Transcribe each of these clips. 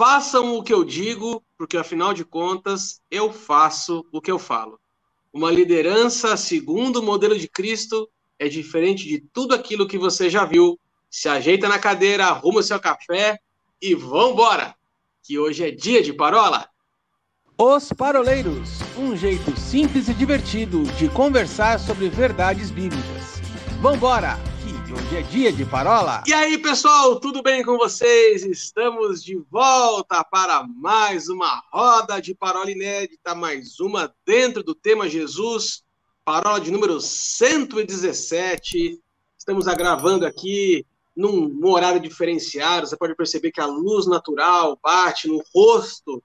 Façam o que eu digo, porque afinal de contas, eu faço o que eu falo. Uma liderança segundo o modelo de Cristo é diferente de tudo aquilo que você já viu. Se ajeita na cadeira, arruma o seu café e vambora! Que hoje é dia de parola! Os Paroleiros um jeito simples e divertido de conversar sobre verdades bíblicas. Vambora! Que hoje é dia de parola! E aí, pessoal, tudo bem com vocês? Estamos de volta para mais uma roda de parola inédita, mais uma dentro do tema Jesus, parola de número 117. Estamos gravando aqui num horário diferenciado. Você pode perceber que a luz natural bate no rosto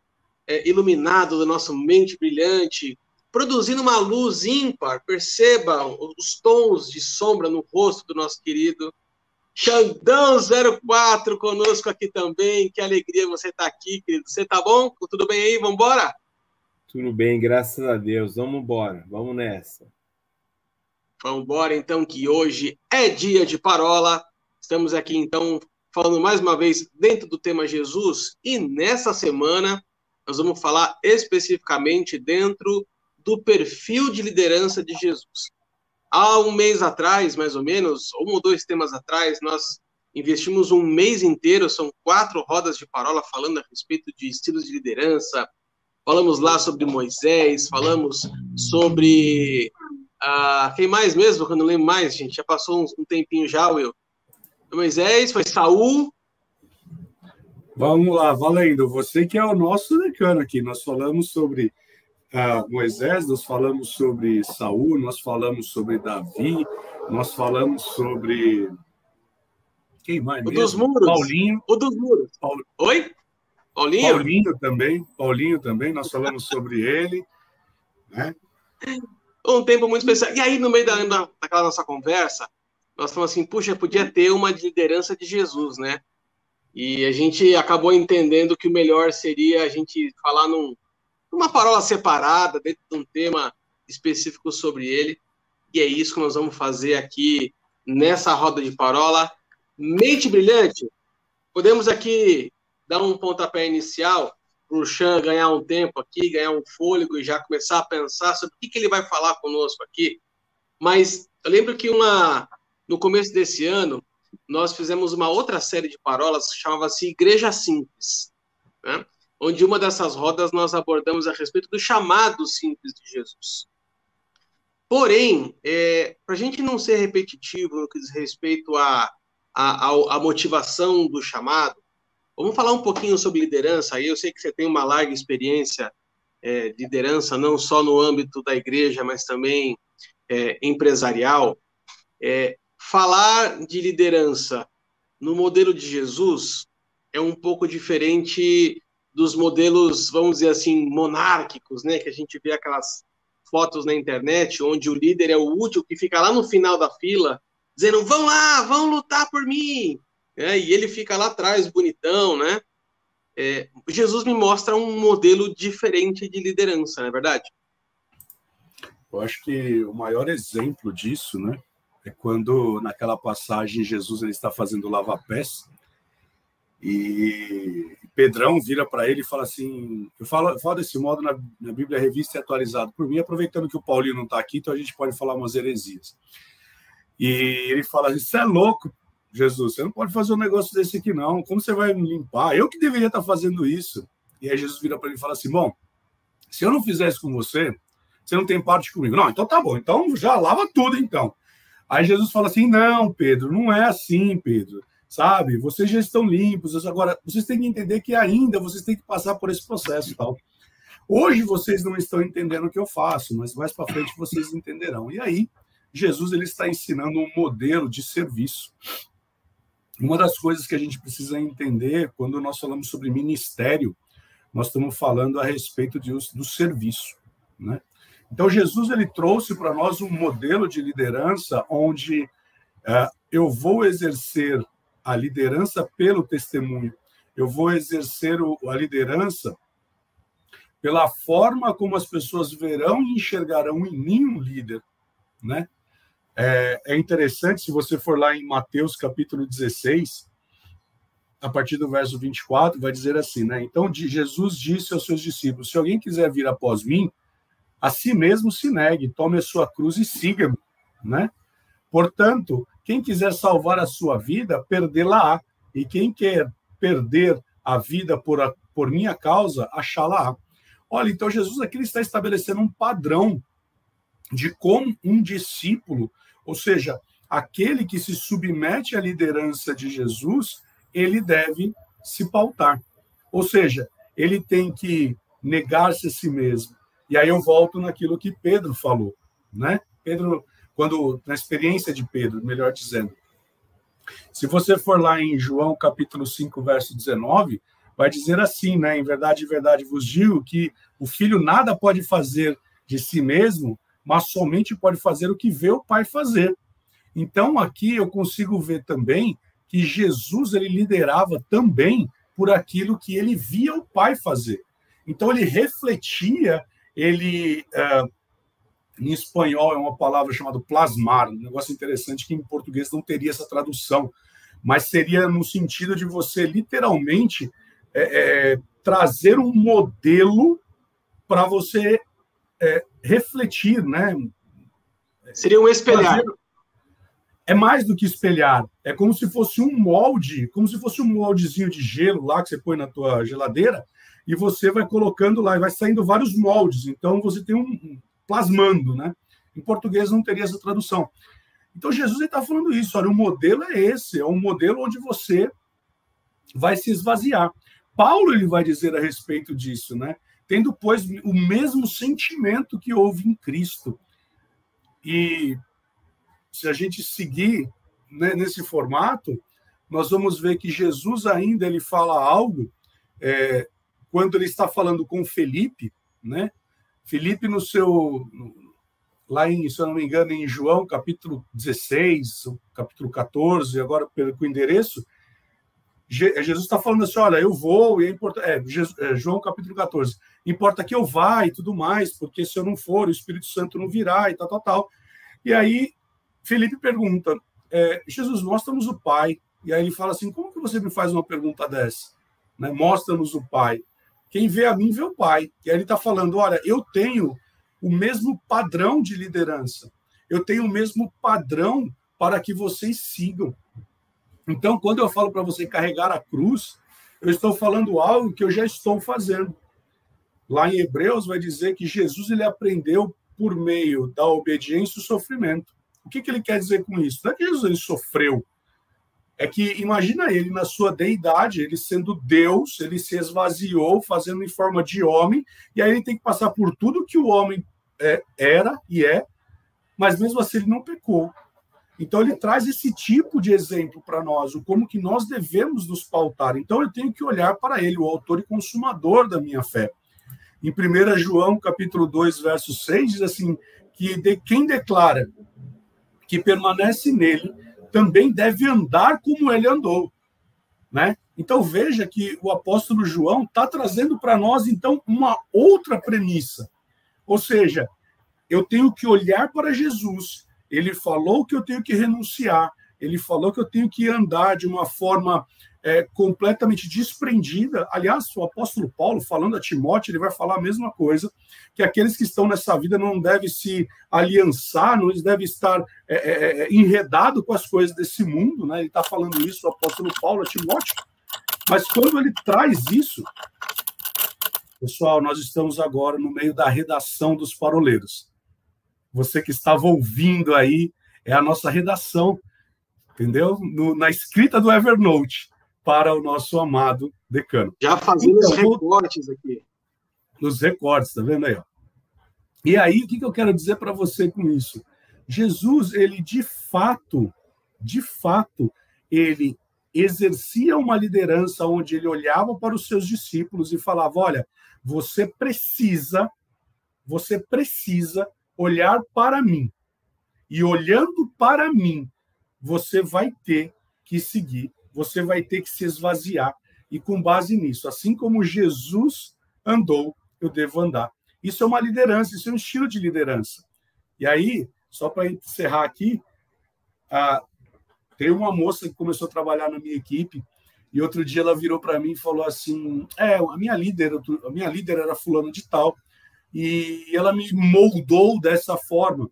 é, iluminado do nosso mente brilhante, produzindo uma luz ímpar. Perceba os tons de sombra no rosto do nosso querido Xandão 04 conosco aqui também. Que alegria você estar tá aqui, querido. Você tá bom? Tudo bem aí? Vamos embora? Tudo bem, graças a Deus. Vamos embora. Vamos nessa. Vamos embora, então, que hoje é dia de parola. Estamos aqui, então, falando mais uma vez dentro do tema Jesus. E nessa semana nós vamos falar especificamente dentro do perfil de liderança de Jesus. Há um mês atrás, mais ou menos, um ou dois temas atrás, nós investimos um mês inteiro, são quatro rodas de parola falando a respeito de estilos de liderança. Falamos lá sobre Moisés, falamos sobre. Ah, quem mais mesmo? Eu não lembro mais, gente. Já passou um, um tempinho já, Will. Moisés, foi Saul, Vamos lá, valendo. Você que é o nosso decano aqui. Nós falamos sobre uh, Moisés, nós falamos sobre Saul, nós falamos sobre Davi, nós falamos sobre quem mais? O mesmo? dos muros. Paulinho. O dos muros. Oi? Paulinho? Paulinho também. Paulinho também. Nós falamos sobre ele. Né? Um tempo muito especial. E aí, no meio da, daquela nossa conversa, nós falamos assim: puxa, podia ter uma liderança de Jesus, né? E a gente acabou entendendo que o melhor seria a gente falar num, numa parola separada, dentro de um tema específico sobre ele. E é isso que nós vamos fazer aqui nessa roda de parola. Mente brilhante, podemos aqui dar um pontapé inicial para o Chan ganhar um tempo aqui, ganhar um fôlego e já começar a pensar sobre o que, que ele vai falar conosco aqui. Mas eu lembro que uma, no começo desse ano, nós fizemos uma outra série de parolas que chamava-se Igreja Simples, né? Onde uma dessas rodas nós abordamos a respeito do chamado simples de Jesus. Porém, é, para a gente não ser repetitivo no que diz respeito à a, a, a, motivação do chamado, vamos falar um pouquinho sobre liderança. Aí eu sei que você tem uma larga experiência é, de liderança, não só no âmbito da igreja, mas também é, empresarial. É, falar de liderança no modelo de Jesus é um pouco diferente dos modelos, vamos dizer assim, monárquicos, né? Que a gente vê aquelas fotos na internet onde o líder é o último que fica lá no final da fila dizendo: vão lá, vão lutar por mim. É, e ele fica lá atrás, bonitão, né? É, Jesus me mostra um modelo diferente de liderança, não é verdade? Eu acho que o maior exemplo disso, né, é quando naquela passagem Jesus ele está fazendo lava-pés e Pedrão vira para ele e fala assim, eu falo, eu falo desse modo na, na Bíblia Revista e atualizado por mim, aproveitando que o Paulinho não está aqui, então a gente pode falar umas heresias. E ele fala assim, você é louco, Jesus, você não pode fazer um negócio desse aqui não, como você vai me limpar? Eu que deveria estar fazendo isso. E aí Jesus vira para ele e fala assim, bom, se eu não fizesse com você, você não tem parte comigo. Não, então tá bom, então já lava tudo então. Aí Jesus fala assim: não, Pedro, não é assim, Pedro. Sabe? Vocês já estão limpos. Agora, vocês têm que entender que ainda vocês têm que passar por esse processo tal. Hoje vocês não estão entendendo o que eu faço, mas mais para frente vocês entenderão. E aí, Jesus ele está ensinando um modelo de serviço. Uma das coisas que a gente precisa entender quando nós falamos sobre ministério, nós estamos falando a respeito de, do serviço, né? Então, Jesus ele trouxe para nós um modelo de liderança onde é, eu vou exercer a liderança pelo testemunho, eu vou exercer o, a liderança pela forma como as pessoas verão e enxergarão em mim um líder, né? É, é interessante, se você for lá em Mateus capítulo 16, a partir do verso 24, vai dizer assim, né? Então Jesus disse aos seus discípulos: Se alguém quiser vir após mim, a si mesmo se negue, tome a sua cruz e siga-me, né? Portanto, quem quiser salvar a sua vida, perdê-la-á, e quem quer perder a vida por, a, por minha causa, achá-la-á. Olha, então Jesus aqui está estabelecendo um padrão de como um discípulo, ou seja, aquele que se submete à liderança de Jesus, ele deve se pautar. Ou seja, ele tem que negar-se a si mesmo. E aí eu volto naquilo que Pedro falou, né? Pedro, quando na experiência de Pedro, melhor dizendo. Se você for lá em João capítulo 5, verso 19, vai dizer assim, né? Em verdade, em verdade vos digo que o filho nada pode fazer de si mesmo, mas somente pode fazer o que vê o pai fazer. Então aqui eu consigo ver também que Jesus ele liderava também por aquilo que ele via o pai fazer. Então ele refletia, ele uh, em espanhol é uma palavra chamada plasmar, um negócio interessante que em português não teria essa tradução, mas seria no sentido de você literalmente é, é, trazer um modelo para você é, refletir, né? Seria um espelhar. Trazer, é mais do que espelhar. É como se fosse um molde, como se fosse um moldezinho de gelo lá que você põe na tua geladeira e você vai colocando lá e vai saindo vários moldes. Então você tem um plasmando, né? Em português não teria essa tradução. Então Jesus está falando isso. Olha, o modelo é esse. É um modelo onde você vai se esvaziar. Paulo ele vai dizer a respeito disso, né? Tendo pois o mesmo sentimento que houve em Cristo. E se a gente seguir né, nesse formato, nós vamos ver que Jesus ainda ele fala algo é, quando ele está falando com Felipe, né? Felipe no seu lá em, se eu não me engano, em João capítulo 16, capítulo 14, agora pelo o endereço, Jesus está falando assim: olha, eu vou, e é importante. É, é, João capítulo 14. Importa que eu vá e tudo mais, porque se eu não for, o Espírito Santo não virá e tal, tal, tal. E aí Felipe pergunta: é, Jesus, mostra-nos o Pai. E aí ele fala assim: como que você me faz uma pergunta dessa? Né? Mostra-nos o Pai. Quem vê a mim vê o Pai. E aí ele está falando: olha, eu tenho o mesmo padrão de liderança. Eu tenho o mesmo padrão para que vocês sigam. Então, quando eu falo para você carregar a cruz, eu estou falando algo que eu já estou fazendo. Lá em Hebreus vai dizer que Jesus ele aprendeu por meio da obediência e o sofrimento. O que, que ele quer dizer com isso? Não é que Jesus ele sofreu. É que imagina ele na sua deidade, ele sendo Deus, ele se esvaziou, fazendo em forma de homem, e aí ele tem que passar por tudo que o homem é, era e é, mas mesmo assim ele não pecou. Então ele traz esse tipo de exemplo para nós, o como que nós devemos nos pautar. Então eu tenho que olhar para ele, o autor e consumador da minha fé. Em 1 João, capítulo 2, verso 6, diz assim, que de quem declara que permanece nele também deve andar como ele andou, né? Então veja que o apóstolo João está trazendo para nós então uma outra premissa, ou seja, eu tenho que olhar para Jesus. Ele falou que eu tenho que renunciar. Ele falou que eu tenho que andar de uma forma é, completamente desprendida. Aliás, o apóstolo Paulo, falando a Timóteo, ele vai falar a mesma coisa, que aqueles que estão nessa vida não devem se aliançar, não devem estar é, é, é enredados com as coisas desse mundo. Né? Ele está falando isso, o apóstolo Paulo a Timóteo. Mas quando ele traz isso, pessoal, nós estamos agora no meio da redação dos paroleiros. Você que estava ouvindo aí, é a nossa redação, entendeu? No, na escrita do Evernote para o nosso amado decano. Já fazendo então, os recortes aqui. Nos recortes, tá vendo aí? Ó. E aí, o que, que eu quero dizer para você com isso? Jesus, ele de fato, de fato, ele exercia uma liderança onde ele olhava para os seus discípulos e falava: olha, você precisa, você precisa olhar para mim. E olhando para mim, você vai ter que seguir você vai ter que se esvaziar. E com base nisso, assim como Jesus andou, eu devo andar. Isso é uma liderança, isso é um estilo de liderança. E aí, só para encerrar aqui, ah, tem uma moça que começou a trabalhar na minha equipe E outro dia ela virou para mim e falou assim: "É, a minha líder, a minha líder era fulano de tal, e ela me moldou dessa forma.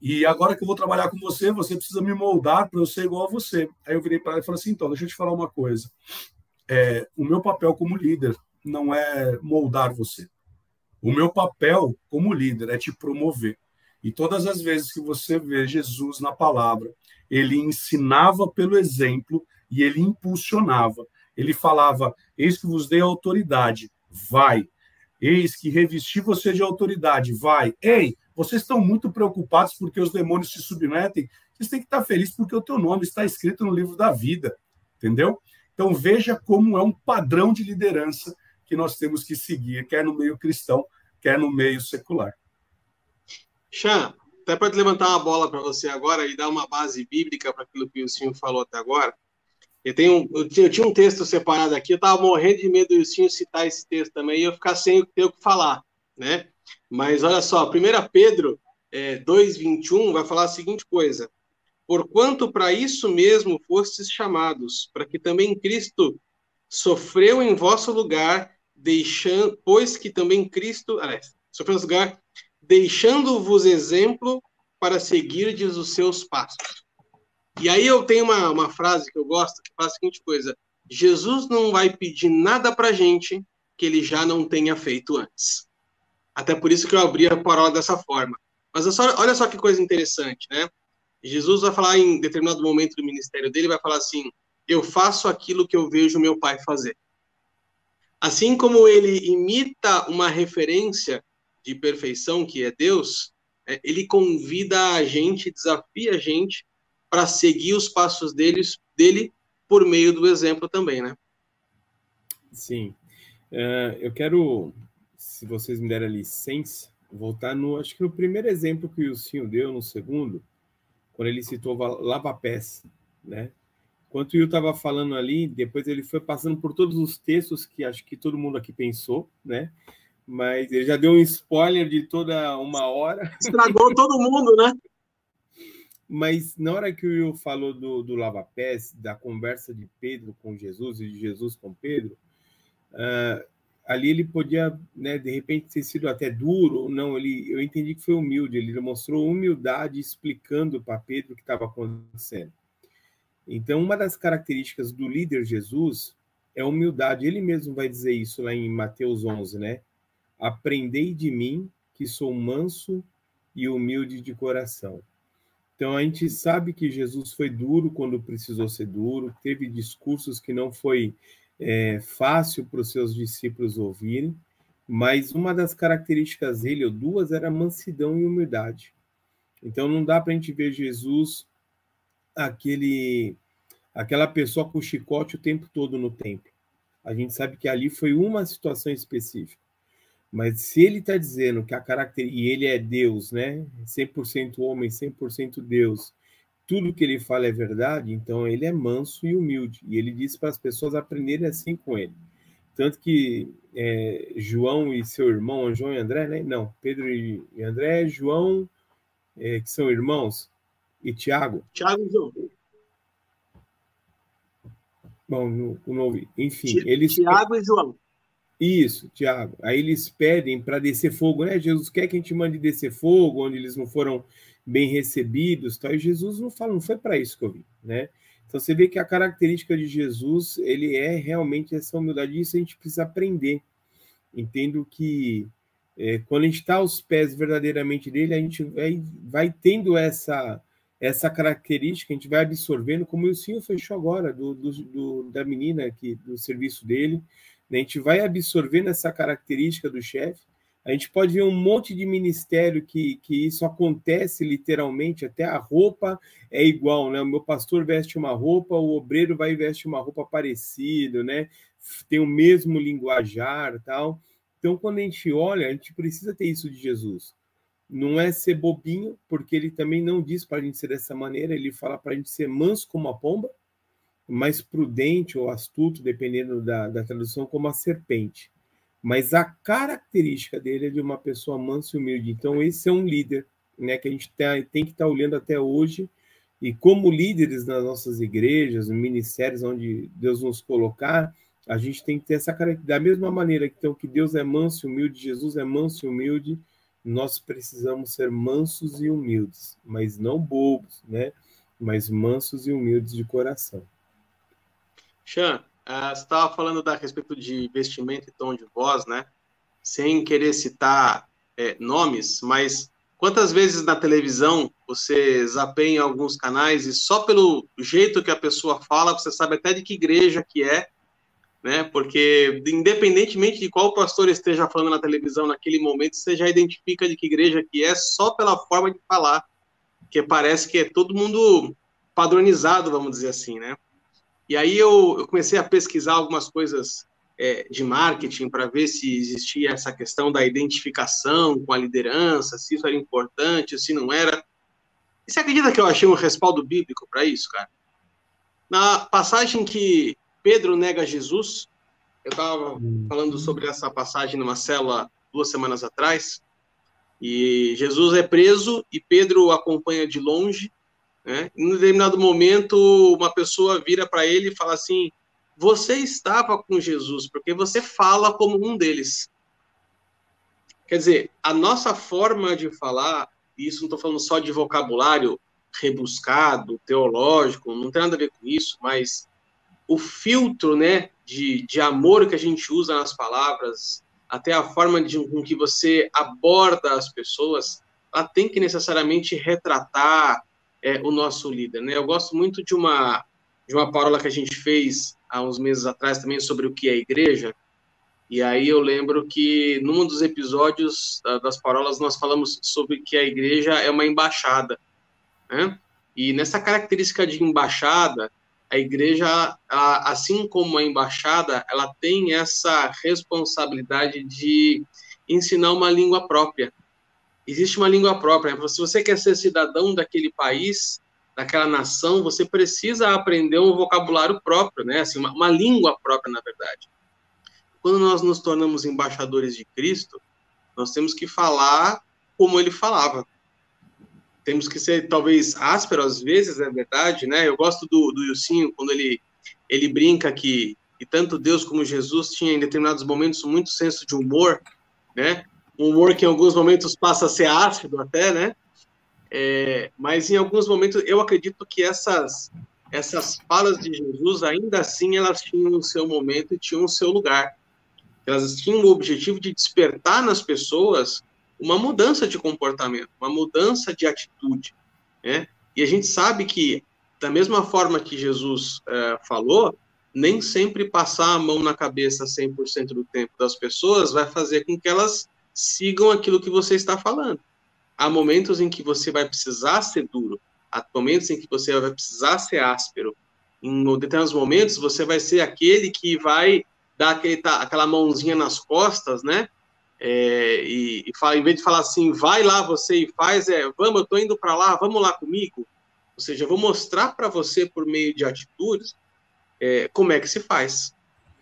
E agora que eu vou trabalhar com você, você precisa me moldar para eu ser igual a você". Aí eu virei para ela e falei assim: "Então, deixa eu te falar uma coisa. É, o meu papel como líder não é moldar você. O meu papel como líder é te promover. E todas as vezes que você vê Jesus na palavra, ele ensinava pelo exemplo e ele impulsionava. Ele falava: Eis que vos dei autoridade, vai. Eis que revesti você de autoridade, vai. Ei, vocês estão muito preocupados porque os demônios se submetem. Vocês têm que estar felizes porque o teu nome está escrito no livro da vida, entendeu? Então veja como é um padrão de liderança que nós temos que seguir, quer no meio cristão, quer no meio secular. Chan, até para levantar uma bola para você agora e dar uma base bíblica para aquilo que o senhor falou até agora. Eu, tenho, eu, tinha, eu tinha um texto separado aqui, eu estava morrendo de medo do senhor citar esse texto também e eu ficar sem ter o que falar, né? Mas olha só, 1 Pedro é, 2,21 vai falar a seguinte coisa: Porquanto para isso mesmo fostes chamados, para que também Cristo sofreu em vosso lugar, deixando, pois que também Cristo, sofreu em lugar, deixando-vos exemplo para seguirdes os seus passos. E aí eu tenho uma, uma frase que eu gosto, que fala a seguinte coisa, Jesus não vai pedir nada para gente que ele já não tenha feito antes. Até por isso que eu abri a parola dessa forma. Mas olha só que coisa interessante, né? Jesus vai falar em determinado momento do ministério dele, vai falar assim: Eu faço aquilo que eu vejo meu pai fazer. Assim como ele imita uma referência de perfeição, que é Deus, é, ele convida a gente, desafia a gente para seguir os passos deles, dele por meio do exemplo também, né? Sim. Uh, eu quero, se vocês me derem licença, voltar no, acho que no primeiro exemplo que o senhor deu, no segundo, quando ele citou lava-pés, né? Enquanto o Will estava falando ali, depois ele foi passando por todos os textos que acho que todo mundo aqui pensou, né? Mas ele já deu um spoiler de toda uma hora. Estragou todo mundo, né? Mas na hora que o Will falou do, do lava-pés, da conversa de Pedro com Jesus e de Jesus com Pedro, uh, ali ele podia, né, de repente, ter sido até duro, não, ele, eu entendi que foi humilde, ele mostrou humildade explicando para Pedro o que estava acontecendo. Então, uma das características do líder Jesus é humildade. Ele mesmo vai dizer isso lá em Mateus 11, né? Aprendei de mim, que sou manso e humilde de coração. Então, a gente sabe que Jesus foi duro quando precisou ser duro, teve discursos que não foi é, fácil para os seus discípulos ouvirem, mas uma das características dele, ou duas, era mansidão e humildade. Então, não dá para a gente ver Jesus aquele aquela pessoa com chicote o tempo todo no templo. A gente sabe que ali foi uma situação específica. Mas se ele está dizendo que a característica, e ele é Deus, né? 100% homem, 100% Deus, tudo que ele fala é verdade, então ele é manso e humilde. E ele diz para as pessoas aprenderem assim com ele. Tanto que é, João e seu irmão, João e André, né? Não, Pedro e André, João, é, que são irmãos, e Tiago. Tiago e João. Bom, não, não ouvi. Enfim, eles. Tiago e João. Isso, Tiago. Aí eles pedem para descer fogo, né? Jesus quer que a gente mande descer fogo, onde eles não foram bem recebidos, tal. E Jesus não fala, não foi para isso que eu vim, né? Então você vê que a característica de Jesus, ele é realmente essa humildade. Isso a gente precisa aprender. Entendo que é, quando a gente está aos pés verdadeiramente dele, a gente vai, vai tendo essa essa característica a gente vai absorvendo, como o senhor fechou agora, do, do, do, da menina aqui, do serviço dele, né? a gente vai absorvendo essa característica do chefe, a gente pode ver um monte de ministério que, que isso acontece literalmente, até a roupa é igual, né? O meu pastor veste uma roupa, o obreiro vai vestir uma roupa parecida, né? Tem o mesmo linguajar tal. Então, quando a gente olha, a gente precisa ter isso de Jesus não é ser bobinho, porque ele também não diz para a gente ser dessa maneira, ele fala para a gente ser manso como a pomba, mais prudente ou astuto, dependendo da, da tradução, como a serpente. Mas a característica dele é de uma pessoa mansa e humilde. Então, esse é um líder né, que a gente tem, tem que estar tá olhando até hoje E como líderes nas nossas igrejas, ministérios onde Deus nos colocar, a gente tem que ter essa característica. Da mesma maneira então, que Deus é manso e humilde, Jesus é manso e humilde, nós precisamos ser mansos e humildes, mas não bobos, né? Mas mansos e humildes de coração. Xan, uh, você estava falando da, respeito de vestimento e tom de voz, né? Sem querer citar é, nomes, mas quantas vezes na televisão você zapeia em alguns canais e só pelo jeito que a pessoa fala, você sabe até de que igreja que é, né? Porque independentemente de qual pastor esteja falando na televisão naquele momento, você já identifica de que igreja que é só pela forma de falar, que parece que é todo mundo padronizado, vamos dizer assim, né? E aí eu, eu comecei a pesquisar algumas coisas é, de marketing para ver se existia essa questão da identificação com a liderança, se isso era importante, se não era. E você acredita que eu achei um respaldo bíblico para isso, cara? Na passagem que Pedro nega Jesus. Eu estava falando sobre essa passagem numa célula duas semanas atrás. E Jesus é preso e Pedro acompanha de longe. Né? Em um determinado momento, uma pessoa vira para ele e fala assim: Você estava com Jesus, porque você fala como um deles. Quer dizer, a nossa forma de falar, e isso não estou falando só de vocabulário rebuscado, teológico, não tem nada a ver com isso, mas o filtro, né, de, de amor que a gente usa nas palavras, até a forma de, com que você aborda as pessoas, ela tem que necessariamente retratar é, o nosso líder, né? Eu gosto muito de uma de uma parola que a gente fez há uns meses atrás também sobre o que é igreja. E aí eu lembro que num dos episódios das parolas nós falamos sobre que a igreja é uma embaixada, né? E nessa característica de embaixada, a igreja, assim como a embaixada, ela tem essa responsabilidade de ensinar uma língua própria. Existe uma língua própria. Se você quer ser cidadão daquele país, daquela nação, você precisa aprender um vocabulário próprio, né? Assim, uma, uma língua própria, na verdade. Quando nós nos tornamos embaixadores de Cristo, nós temos que falar como ele falava temos que ser talvez áspero às vezes, é verdade, né? Eu gosto do, do Ilcinho quando ele, ele brinca que, que tanto Deus como Jesus tinha em determinados momentos muito senso de humor, né? Um humor que em alguns momentos passa a ser ácido até, né? É, mas em alguns momentos eu acredito que essas essas falas de Jesus ainda assim elas tinham o seu momento e tinham o seu lugar. Elas tinham o objetivo de despertar nas pessoas uma mudança de comportamento, uma mudança de atitude, né? E a gente sabe que, da mesma forma que Jesus é, falou, nem sempre passar a mão na cabeça 100% do tempo das pessoas vai fazer com que elas sigam aquilo que você está falando. Há momentos em que você vai precisar ser duro, há momentos em que você vai precisar ser áspero. Em determinados momentos, você vai ser aquele que vai dar aquele, aquela mãozinha nas costas, né? É, e, e fala, em vez de falar assim, vai lá você e faz, é, vamos, eu estou indo para lá, vamos lá comigo. Ou seja, eu vou mostrar para você, por meio de atitudes, é, como é que se faz.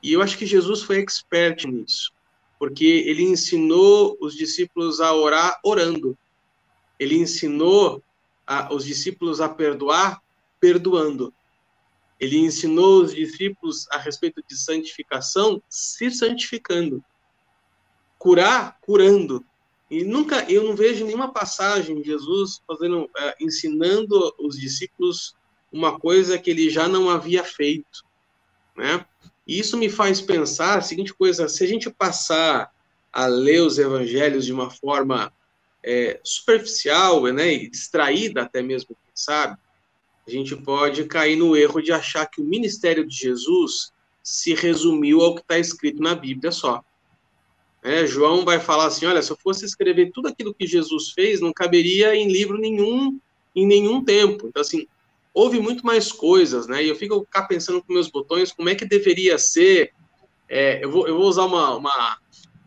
E eu acho que Jesus foi expert nisso, porque ele ensinou os discípulos a orar orando. Ele ensinou a, os discípulos a perdoar perdoando. Ele ensinou os discípulos a respeito de santificação se santificando curar curando. E nunca, eu não vejo nenhuma passagem de Jesus fazendo, é, ensinando os discípulos uma coisa que ele já não havia feito, né? E isso me faz pensar a seguinte coisa: se a gente passar a ler os evangelhos de uma forma é, superficial, né, e distraída até mesmo, sabe, a gente pode cair no erro de achar que o ministério de Jesus se resumiu ao que está escrito na Bíblia só. É, João vai falar assim: olha, se eu fosse escrever tudo aquilo que Jesus fez, não caberia em livro nenhum, em nenhum tempo. Então, assim, houve muito mais coisas, né? E eu fico cá pensando com meus botões como é que deveria ser. É, eu, vou, eu vou usar uma, uma,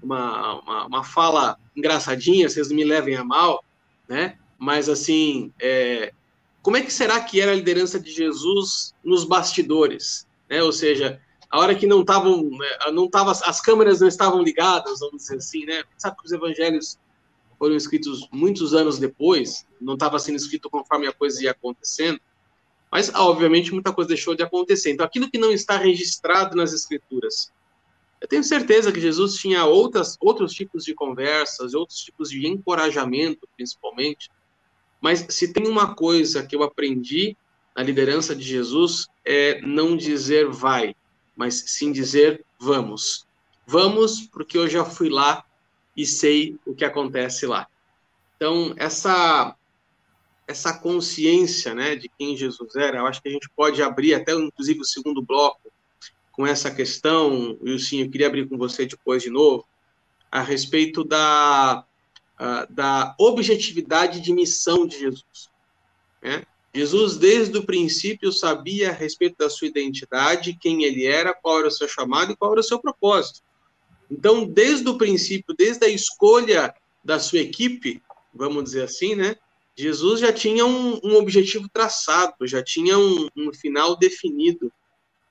uma, uma, fala engraçadinha, vocês não me levem a mal, né? Mas, assim, é, como é que será que era a liderança de Jesus nos bastidores? Né? Ou seja, a hora que não estavam, né, não tava, as câmeras não estavam ligadas, vamos dizer assim, né? Sabe que os evangelhos foram escritos muitos anos depois, não estava sendo escrito conforme a coisa ia acontecendo. Mas, obviamente, muita coisa deixou de acontecer. Então, aquilo que não está registrado nas Escrituras. Eu tenho certeza que Jesus tinha outras, outros tipos de conversas, outros tipos de encorajamento, principalmente. Mas se tem uma coisa que eu aprendi na liderança de Jesus, é não dizer vai, mas sim dizer vamos. Vamos, porque eu já fui lá e sei o que acontece lá. Então, essa essa consciência, né, de quem Jesus era, eu acho que a gente pode abrir até inclusive o segundo bloco com essa questão, e sim, eu queria abrir com você depois de novo, a respeito da da objetividade de missão de Jesus. Né? Jesus, desde o princípio, sabia a respeito da sua identidade, quem ele era, qual era o seu chamado e qual era o seu propósito. Então, desde o princípio, desde a escolha da sua equipe, vamos dizer assim, né? Jesus já tinha um, um objetivo traçado, já tinha um, um, final definido.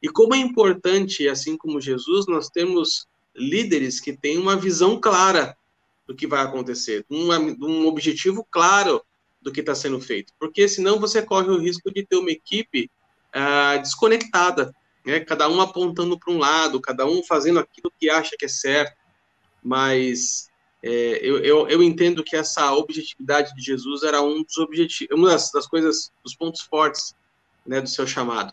E como é importante, assim como Jesus, nós temos líderes que têm uma visão clara do que vai acontecer, um, um objetivo claro do que está sendo feito, porque senão você corre o risco de ter uma equipe uh, desconectada, né? cada um apontando para um lado, cada um fazendo aquilo que acha que é certo, mas é, eu, eu, eu, entendo que essa objetividade de Jesus era um dos objetivos, uma das, das coisas, dos pontos fortes né, do seu chamado.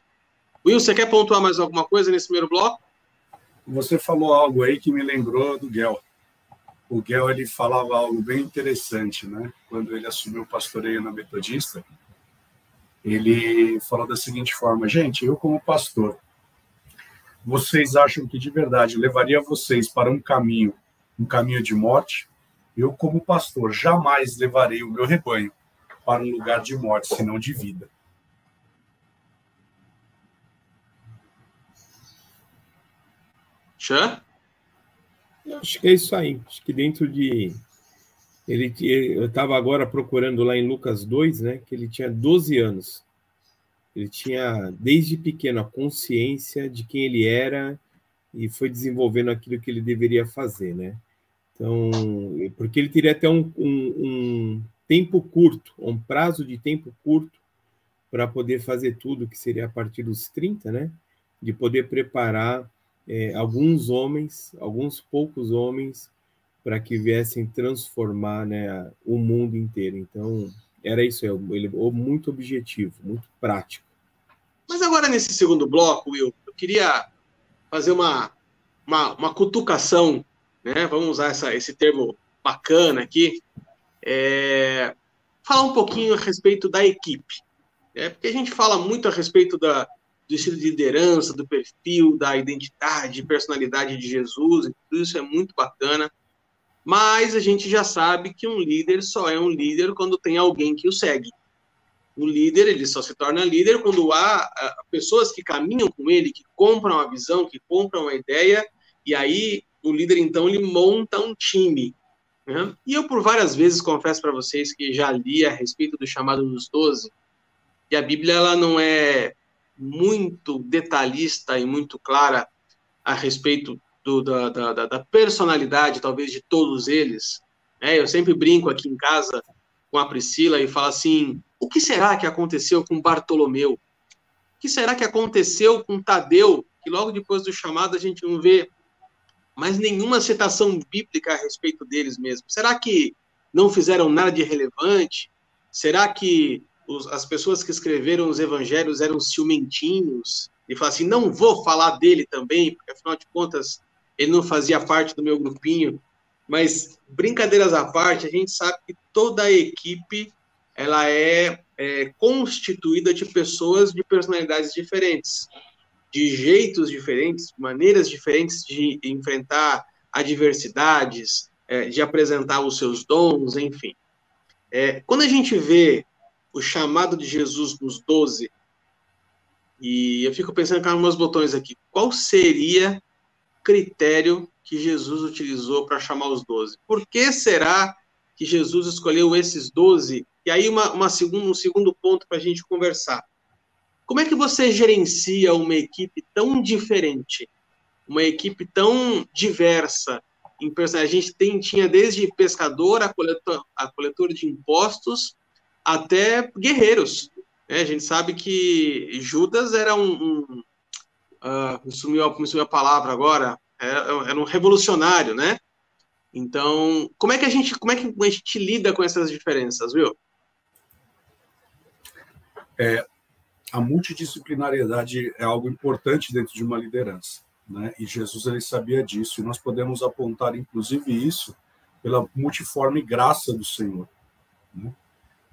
Will, você quer pontuar mais alguma coisa nesse primeiro bloco? Você falou algo aí que me lembrou do Guel o Guel ele falava algo bem interessante, né? Quando ele assumiu o pastoreio na Metodista, ele falou da seguinte forma: gente, eu como pastor, vocês acham que de verdade levaria vocês para um caminho, um caminho de morte? Eu como pastor jamais levarei o meu rebanho para um lugar de morte, senão de vida. Xã? Acho que é isso aí. Acho que dentro de. Ele, eu estava agora procurando lá em Lucas 2, né? Que ele tinha 12 anos. Ele tinha, desde pequeno, a consciência de quem ele era e foi desenvolvendo aquilo que ele deveria fazer, né? Então, porque ele teria até um, um, um tempo curto, um prazo de tempo curto para poder fazer tudo, que seria a partir dos 30, né? De poder preparar é, alguns homens, alguns poucos homens, para que viessem transformar né, o mundo inteiro. Então, era isso, é, ele muito objetivo, muito prático. Mas agora, nesse segundo bloco, Will, eu queria fazer uma, uma, uma cutucação, né? vamos usar essa, esse termo bacana aqui, é, falar um pouquinho a respeito da equipe. Né? Porque a gente fala muito a respeito da, do estilo de liderança, do perfil, da identidade, personalidade de Jesus, tudo isso é muito bacana. Mas a gente já sabe que um líder só é um líder quando tem alguém que o segue. O líder, ele só se torna líder quando há pessoas que caminham com ele, que compram a visão, que compram a ideia, e aí o líder, então, ele monta um time. Né? E eu, por várias vezes, confesso para vocês que já li a respeito do chamado dos doze, e a Bíblia, ela não é muito detalhista e muito clara a respeito do, da, da, da, personalidade, talvez, de todos eles. É, eu sempre brinco aqui em casa com a Priscila e falo assim: o que será que aconteceu com Bartolomeu? O que será que aconteceu com Tadeu? Que logo depois do chamado a gente não vê mais nenhuma citação bíblica a respeito deles mesmo. Será que não fizeram nada de relevante? Será que os, as pessoas que escreveram os evangelhos eram ciumentinhos, e fala assim, não vou falar dele também, porque afinal de contas ele não fazia parte do meu grupinho. Mas brincadeiras à parte, a gente sabe que toda a equipe ela é, é constituída de pessoas de personalidades diferentes, de jeitos diferentes, maneiras diferentes de enfrentar adversidades, é, de apresentar os seus dons, enfim. É, quando a gente vê o chamado de Jesus nos doze, e eu fico pensando com meus botões aqui, qual seria critério que Jesus utilizou para chamar os doze? Por que será que Jesus escolheu esses doze? E aí uma, uma segundo, um segundo ponto para a gente conversar. Como é que você gerencia uma equipe tão diferente, uma equipe tão diversa? Em, a gente tem, tinha desde pescador a coletor, a coletor de impostos, até guerreiros. É, a gente sabe que Judas era um. um uh, sumiu, sumiu a palavra agora, era, era um revolucionário, né? Então, como é que a gente, como é que a gente lida com essas diferenças, viu? É, a multidisciplinariedade é algo importante dentro de uma liderança, né? E Jesus ele sabia disso e nós podemos apontar inclusive isso pela multiforme graça do Senhor, né?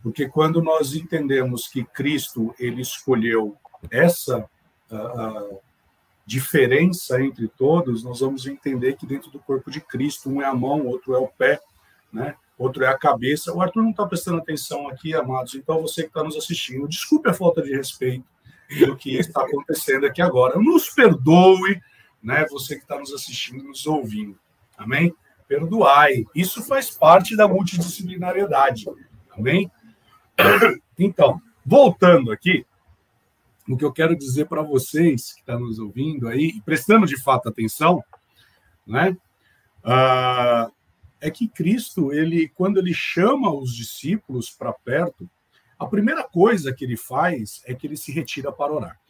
Porque quando nós entendemos que Cristo ele escolheu essa uh, diferença entre todos, nós vamos entender que dentro do corpo de Cristo, um é a mão, outro é o pé, né? Outro é a cabeça. O Arthur não está prestando atenção aqui, amados, então você que está nos assistindo, desculpe a falta de respeito pelo que está acontecendo aqui agora. Nos perdoe, né? você que está nos assistindo, nos ouvindo. Amém? Perdoai. Isso faz parte da multidisciplinariedade. Amém? Então, voltando aqui, o que eu quero dizer para vocês que estão nos ouvindo aí, prestando de fato atenção, né? Uh, é que Cristo, ele, quando ele chama os discípulos para perto, a primeira coisa que ele faz é que ele se retira para orar.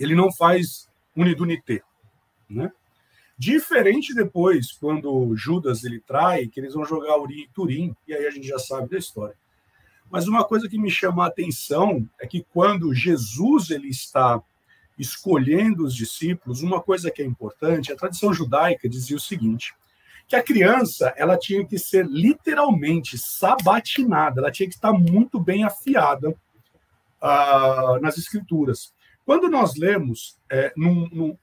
Ele não faz unidunité, né? Diferente depois, quando Judas ele trai, que eles vão jogar Uri e Turim, e aí a gente já sabe da história. Mas uma coisa que me chama a atenção é que quando Jesus ele está escolhendo os discípulos, uma coisa que é importante, a tradição judaica dizia o seguinte: que a criança ela tinha que ser literalmente sabatinada, ela tinha que estar muito bem afiada uh, nas escrituras. Quando nós lemos é, num, num,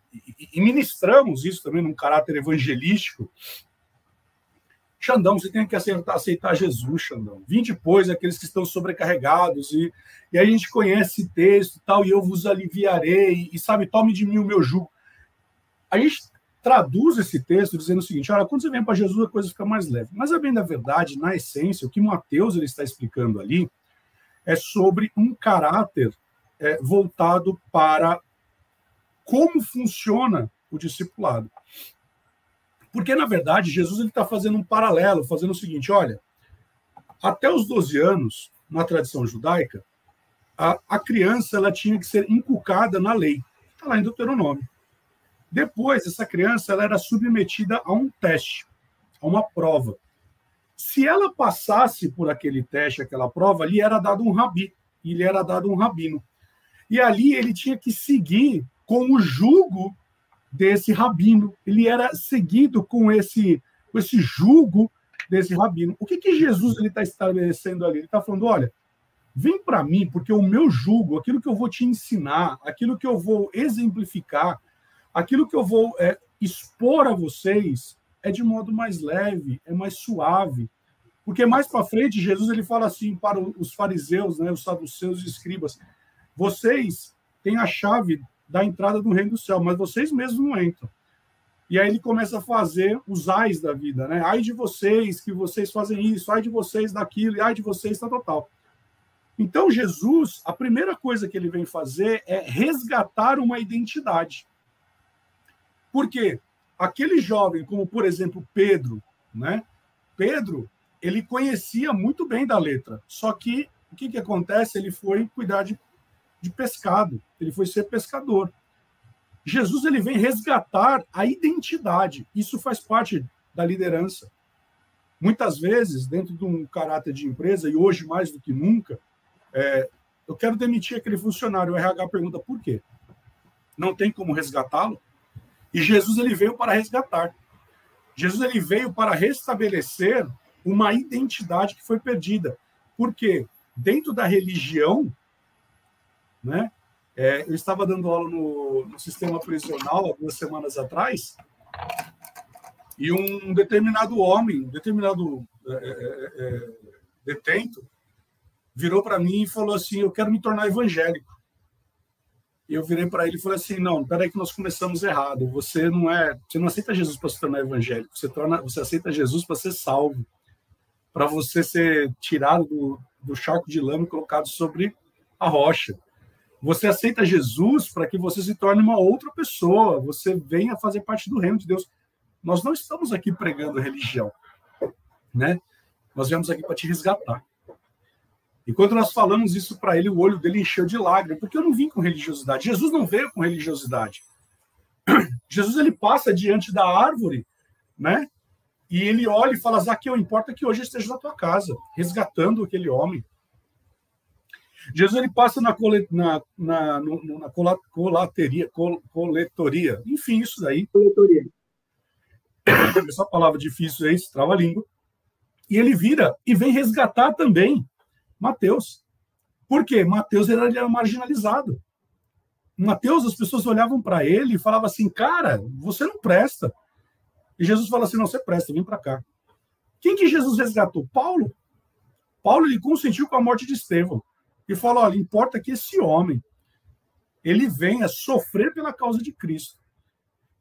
e ministramos isso também num caráter evangelístico, Xandão, você tem que aceitar, aceitar Jesus, Xandão. Vim depois aqueles que estão sobrecarregados, e, e a gente conhece texto e tal, e eu vos aliviarei, e sabe, tome de mim o meu jugo. A gente traduz esse texto dizendo o seguinte: olha, quando você vem para Jesus, a coisa fica mais leve. Mas a bem da verdade, na essência, o que Mateus ele está explicando ali é sobre um caráter é, voltado para como funciona o discipulado. Porque, na verdade, Jesus está fazendo um paralelo, fazendo o seguinte: olha, até os 12 anos, na tradição judaica, a, a criança ela tinha que ser inculcada na lei. Está lá em Deuteronômio. Depois, essa criança ela era submetida a um teste, a uma prova. Se ela passasse por aquele teste, aquela prova, lhe era dado um rabi, e lhe era dado um rabino. E ali ele tinha que seguir com o jugo desse rabino. Ele era seguido com esse, com esse jugo desse rabino. O que, que Jesus está estabelecendo ali? Ele está falando: olha, vem para mim, porque o meu jugo, aquilo que eu vou te ensinar, aquilo que eu vou exemplificar, aquilo que eu vou é, expor a vocês, é de modo mais leve, é mais suave. Porque mais para frente, Jesus ele fala assim para os fariseus, né, os saduceus e escribas: vocês têm a chave da entrada do reino do céu, mas vocês mesmos não entram. E aí ele começa a fazer os ais da vida, né? Ai de vocês que vocês fazem isso, ai de vocês daquilo, ai de vocês tá total. Então Jesus, a primeira coisa que ele vem fazer é resgatar uma identidade. Por quê? Aquele jovem, como por exemplo Pedro, né? Pedro, ele conhecia muito bem da letra, só que o que, que acontece? Ele foi cuidar de de pescado, ele foi ser pescador. Jesus ele vem resgatar a identidade. Isso faz parte da liderança. Muitas vezes, dentro de um caráter de empresa, e hoje mais do que nunca, é, eu quero demitir aquele funcionário. O RH pergunta por quê? Não tem como resgatá-lo? E Jesus ele veio para resgatar. Jesus ele veio para restabelecer uma identidade que foi perdida. Porque dentro da religião, né? É, eu estava dando aula no, no sistema prisional duas semanas atrás e um determinado homem, um determinado é, é, é, é detento, virou para mim e falou assim: Eu quero me tornar evangélico. E eu virei para ele e falei assim: Não, peraí, que nós começamos errado. Você não é, você não aceita Jesus para se tornar evangélico. Você torna, você aceita Jesus para ser salvo, para você ser tirado do, do charco de lama e colocado sobre a rocha. Você aceita Jesus para que você se torne uma outra pessoa, você venha fazer parte do reino de Deus. Nós não estamos aqui pregando religião, né? Nós viemos aqui para te resgatar. E quando nós falamos isso para ele, o olho dele encheu de lágrimas, porque eu não vim com religiosidade. Jesus não veio com religiosidade. Jesus ele passa diante da árvore, né? E ele olha e fala: Zaqueu, importa que hoje esteja na tua casa, resgatando aquele homem. Jesus ele passa na, cole, na, na, no, na colateria, col, coletoria, enfim, isso daí. Coletoria. Essa palavra difícil aí, trava a língua. E ele vira e vem resgatar também Mateus. Por quê? Mateus era, era marginalizado. Mateus, as pessoas olhavam para ele e falavam assim: Cara, você não presta. E Jesus fala assim: Não, você presta, vem para cá. Quem que Jesus resgatou? Paulo. Paulo ele consentiu com a morte de Estevão e falou: olha, importa que esse homem ele venha sofrer pela causa de Cristo.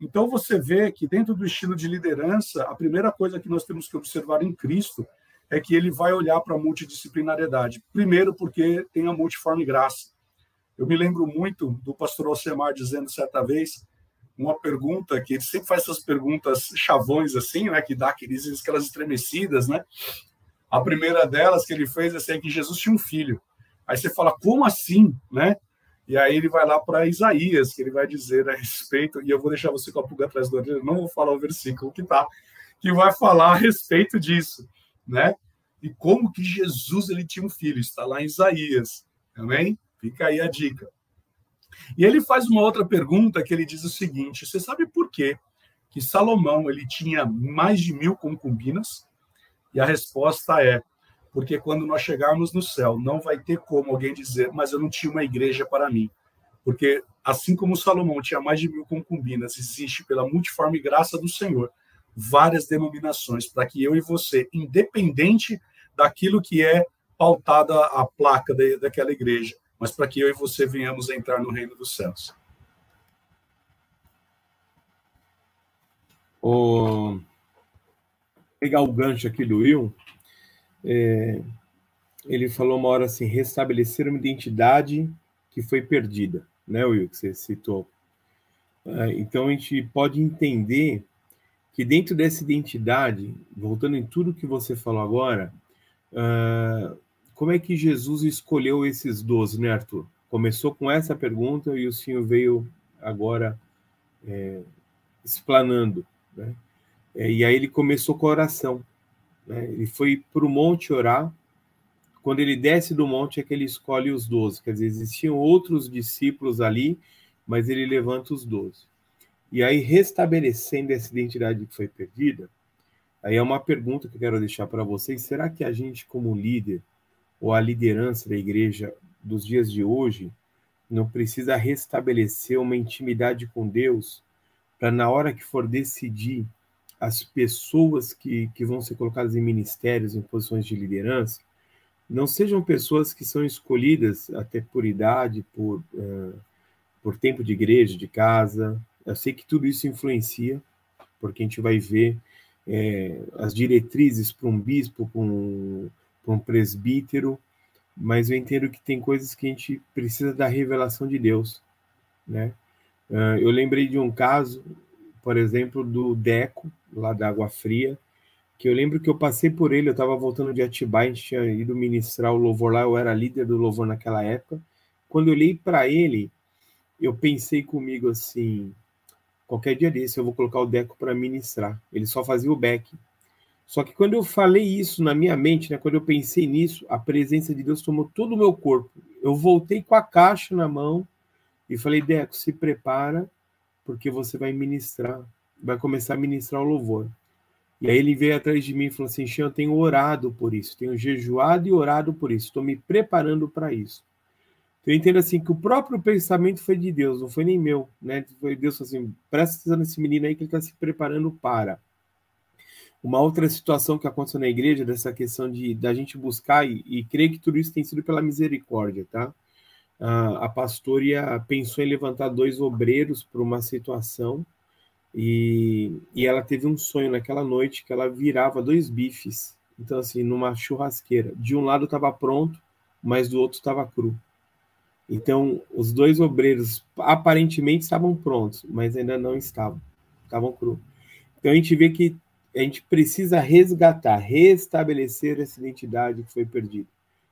Então você vê que dentro do estilo de liderança, a primeira coisa que nós temos que observar em Cristo é que ele vai olhar para a multidisciplinariedade. Primeiro, porque tem a multiforme graça. Eu me lembro muito do pastor Alcemar dizendo certa vez uma pergunta que ele sempre faz essas perguntas chavões assim, né, que dá aqueles, aquelas estremecidas, né? A primeira delas que ele fez é assim, que Jesus tinha um filho. Aí você fala, como assim, né? E aí ele vai lá para Isaías, que ele vai dizer a respeito, e eu vou deixar você com a pulga atrás do orelha, não vou falar o versículo que tá, que vai falar a respeito disso, né? E como que Jesus ele tinha um filho, está lá em Isaías, amém? Fica aí a dica. E ele faz uma outra pergunta que ele diz o seguinte: você sabe por quê que Salomão ele tinha mais de mil concubinas? E a resposta é porque quando nós chegarmos no céu, não vai ter como alguém dizer, mas eu não tinha uma igreja para mim. Porque assim como Salomão tinha mais de mil concubinas, existe pela multiforme graça do Senhor várias denominações para que eu e você, independente daquilo que é pautada a placa daquela igreja, mas para que eu e você venhamos a entrar no reino dos céus. O... Pegar o gancho aqui do Will, é, ele falou uma hora assim: restabelecer uma identidade que foi perdida, né, Will, que você citou. É, então a gente pode entender que dentro dessa identidade, voltando em tudo que você falou agora, uh, como é que Jesus escolheu esses doze, né, Arthur? Começou com essa pergunta e o senhor veio agora é, explanando, né? É, e aí ele começou com a oração. Né? Ele foi para o monte orar. Quando ele desce do monte é que ele escolhe os doze. Quer dizer, existiam outros discípulos ali, mas ele levanta os doze. E aí, restabelecendo essa identidade que foi perdida, aí é uma pergunta que eu quero deixar para vocês: será que a gente, como líder, ou a liderança da igreja dos dias de hoje, não precisa restabelecer uma intimidade com Deus para, na hora que for decidir as pessoas que, que vão ser colocadas em ministérios, em posições de liderança, não sejam pessoas que são escolhidas até por idade, por, uh, por tempo de igreja, de casa. Eu sei que tudo isso influencia, porque a gente vai ver é, as diretrizes para um bispo, para um, um presbítero, mas eu entendo que tem coisas que a gente precisa da revelação de Deus, né? Uh, eu lembrei de um caso, por exemplo, do Deco, lá da Água Fria, que eu lembro que eu passei por ele, eu estava voltando de Atibaia, a gente tinha ido ministrar o louvor lá, eu era líder do louvor naquela época. Quando eu olhei para ele, eu pensei comigo assim, qualquer dia desse eu vou colocar o Deco para ministrar. Ele só fazia o back. Só que quando eu falei isso na minha mente, né, quando eu pensei nisso, a presença de Deus tomou todo o meu corpo. Eu voltei com a caixa na mão e falei, Deco, se prepara, porque você vai ministrar vai começar a ministrar o louvor. E aí ele veio atrás de mim e falou assim: Xê, eu tenho orado por isso, tenho jejuado e orado por isso, estou me preparando para isso. Eu entendo assim que o próprio pensamento foi de Deus, não foi nem meu, né? Foi Deus assim: presta atenção nesse menino aí que ele está se preparando para. Uma outra situação que aconteceu na igreja, dessa questão de da gente buscar, e, e creio que tudo isso tem sido pela misericórdia, tá? Uh, a pastoria pensou em levantar dois obreiros para uma situação, e, e ela teve um sonho naquela noite que ela virava dois bifes. Então, assim, numa churrasqueira. De um lado estava pronto, mas do outro estava cru. Então, os dois obreiros aparentemente estavam prontos, mas ainda não estavam. Estavam cru. Então, a gente vê que a gente precisa resgatar, restabelecer essa identidade que foi perdida.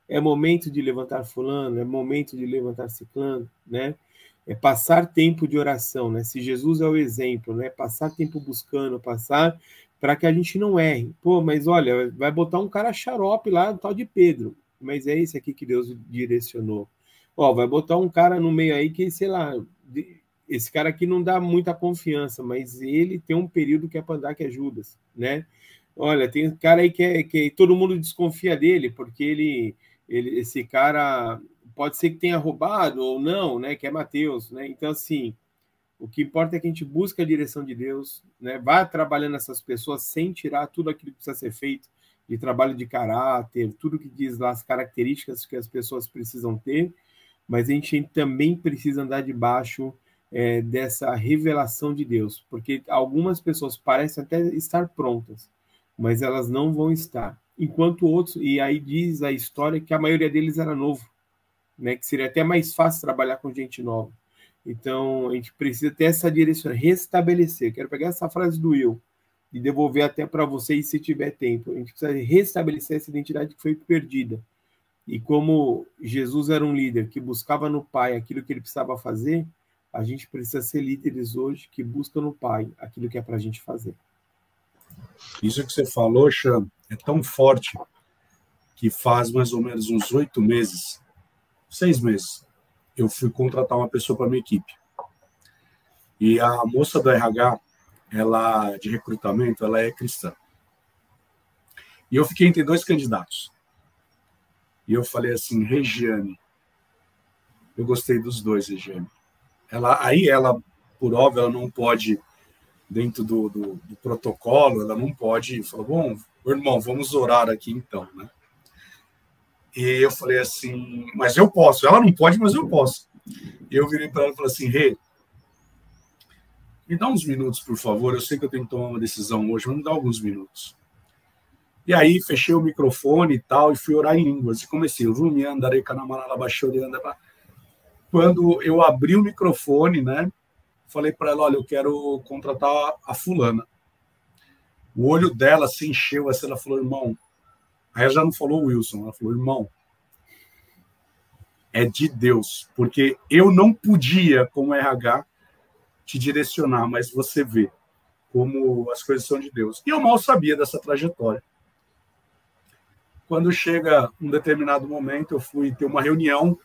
é momento de levantar fulano, é momento de levantar ciclano, né? É passar tempo de oração, né? Se Jesus é o exemplo, né? Passar tempo buscando, passar para que a gente não erre. Pô, mas olha, vai botar um cara xarope lá, tal de Pedro. Mas é esse aqui que Deus direcionou. Ó, vai botar um cara no meio aí que, sei lá, esse cara aqui não dá muita confiança, mas ele tem um período que é para andar que é Judas, né? Olha, tem um cara aí que, é, que todo mundo desconfia dele, porque ele, ele, esse cara pode ser que tenha roubado ou não, né? Que é Mateus, né? Então, assim, o que importa é que a gente busque a direção de Deus, né? Vá trabalhando essas pessoas sem tirar tudo aquilo que precisa ser feito de trabalho de caráter, tudo que diz lá as características que as pessoas precisam ter, mas a gente também precisa andar debaixo é, dessa revelação de Deus, porque algumas pessoas parecem até estar prontas, mas elas não vão estar. Enquanto outros, e aí diz a história que a maioria deles era novo, né? Que seria até mais fácil trabalhar com gente nova. Então a gente precisa ter essa direção, restabelecer. Quero pegar essa frase do Will e devolver até para vocês se tiver tempo. A gente precisa restabelecer essa identidade que foi perdida. E como Jesus era um líder que buscava no Pai aquilo que ele precisava fazer, a gente precisa ser líderes hoje que buscam no Pai aquilo que é para a gente fazer. Isso que você falou, Xan, é tão forte que faz mais ou menos uns oito meses, seis meses, eu fui contratar uma pessoa para minha equipe. E a moça do RH, ela de recrutamento, ela é cristã. E eu fiquei entre dois candidatos. E eu falei assim, Regiane. Eu gostei dos dois, Regiane. Ela, aí ela, por óbvio, ela não pode, dentro do, do, do protocolo, ela não pode falar, bom, irmão, vamos orar aqui então, né? E eu falei assim, mas eu posso. Ela não pode, mas eu posso. E eu virei para ela e falei assim, Rê, me dá uns minutos, por favor. Eu sei que eu tenho que tomar uma decisão hoje, vamos dar alguns minutos. E aí fechei o microfone e tal, e fui orar em línguas. E comecei, Rumi andarei canamarala baixou de andar. Quando eu abri o microfone, né, falei para ela, olha, eu quero contratar a fulana. O olho dela se encheu, assim, ela falou, irmão. Aí ela já não falou Wilson, ela falou, irmão, é de Deus, porque eu não podia, como RH, te direcionar, mas você vê como as coisas são de Deus. E eu mal sabia dessa trajetória. Quando chega um determinado momento, eu fui ter uma reunião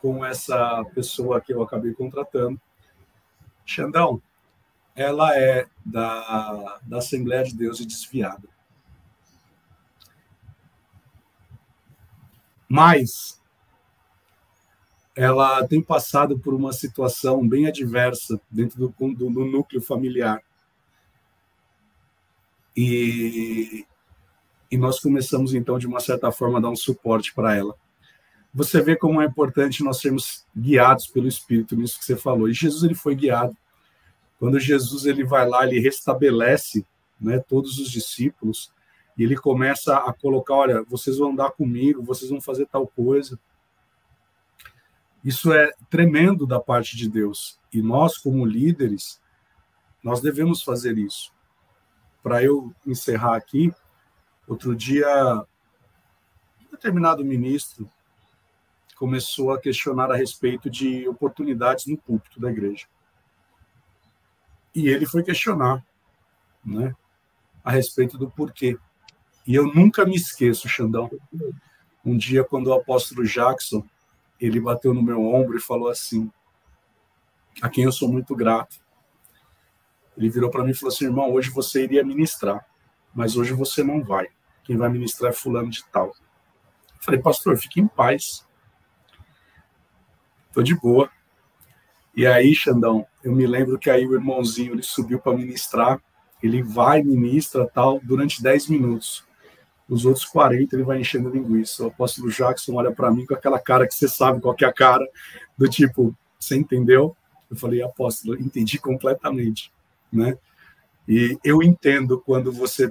com essa pessoa que eu acabei contratando. Xandão, ela é da, da Assembleia de Deus e desviada. Mas ela tem passado por uma situação bem adversa dentro do, do, do núcleo familiar. E, e nós começamos, então, de uma certa forma, a dar um suporte para ela. Você vê como é importante nós sermos guiados pelo Espírito, nisso que você falou. E Jesus ele foi guiado. Quando Jesus ele vai lá, ele restabelece né, todos os discípulos, e ele começa a colocar: olha, vocês vão andar comigo, vocês vão fazer tal coisa. Isso é tremendo da parte de Deus. E nós, como líderes, nós devemos fazer isso. Para eu encerrar aqui, outro dia, um determinado ministro começou a questionar a respeito de oportunidades no púlpito da igreja. E ele foi questionar, né, a respeito do porquê. E eu nunca me esqueço, Xandão, um dia quando o apóstolo Jackson ele bateu no meu ombro e falou assim, a quem eu sou muito grato. Ele virou para mim e falou assim, irmão, hoje você iria ministrar, mas hoje você não vai. Quem vai ministrar é fulano de tal. Eu falei, pastor, fique em paz. Tô de boa. E aí, Xandão, eu me lembro que aí o irmãozinho ele subiu para ministrar, ele vai ministra tal durante 10 minutos os outros 40 ele vai enchendo linguiça. O apóstolo Jackson olha para mim com aquela cara que você sabe qual que é a cara, do tipo, você entendeu? Eu falei, apóstolo, entendi completamente, né? E eu entendo quando você,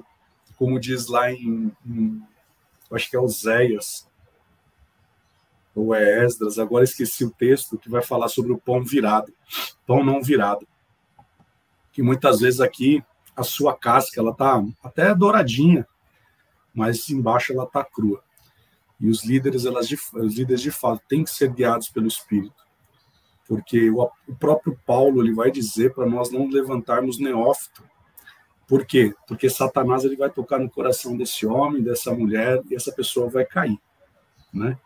como diz lá em, em acho que é Oséias, ou é Esdras, agora esqueci o texto, que vai falar sobre o pão virado, pão não virado. Que muitas vezes aqui a sua casca, ela tá até douradinha, mas embaixo ela está crua. E os líderes, elas os líderes de fato têm que ser guiados pelo Espírito, porque o, o próprio Paulo ele vai dizer para nós não levantarmos neófito. Por quê? Porque Satanás ele vai tocar no coração desse homem, dessa mulher, e essa pessoa vai cair, né?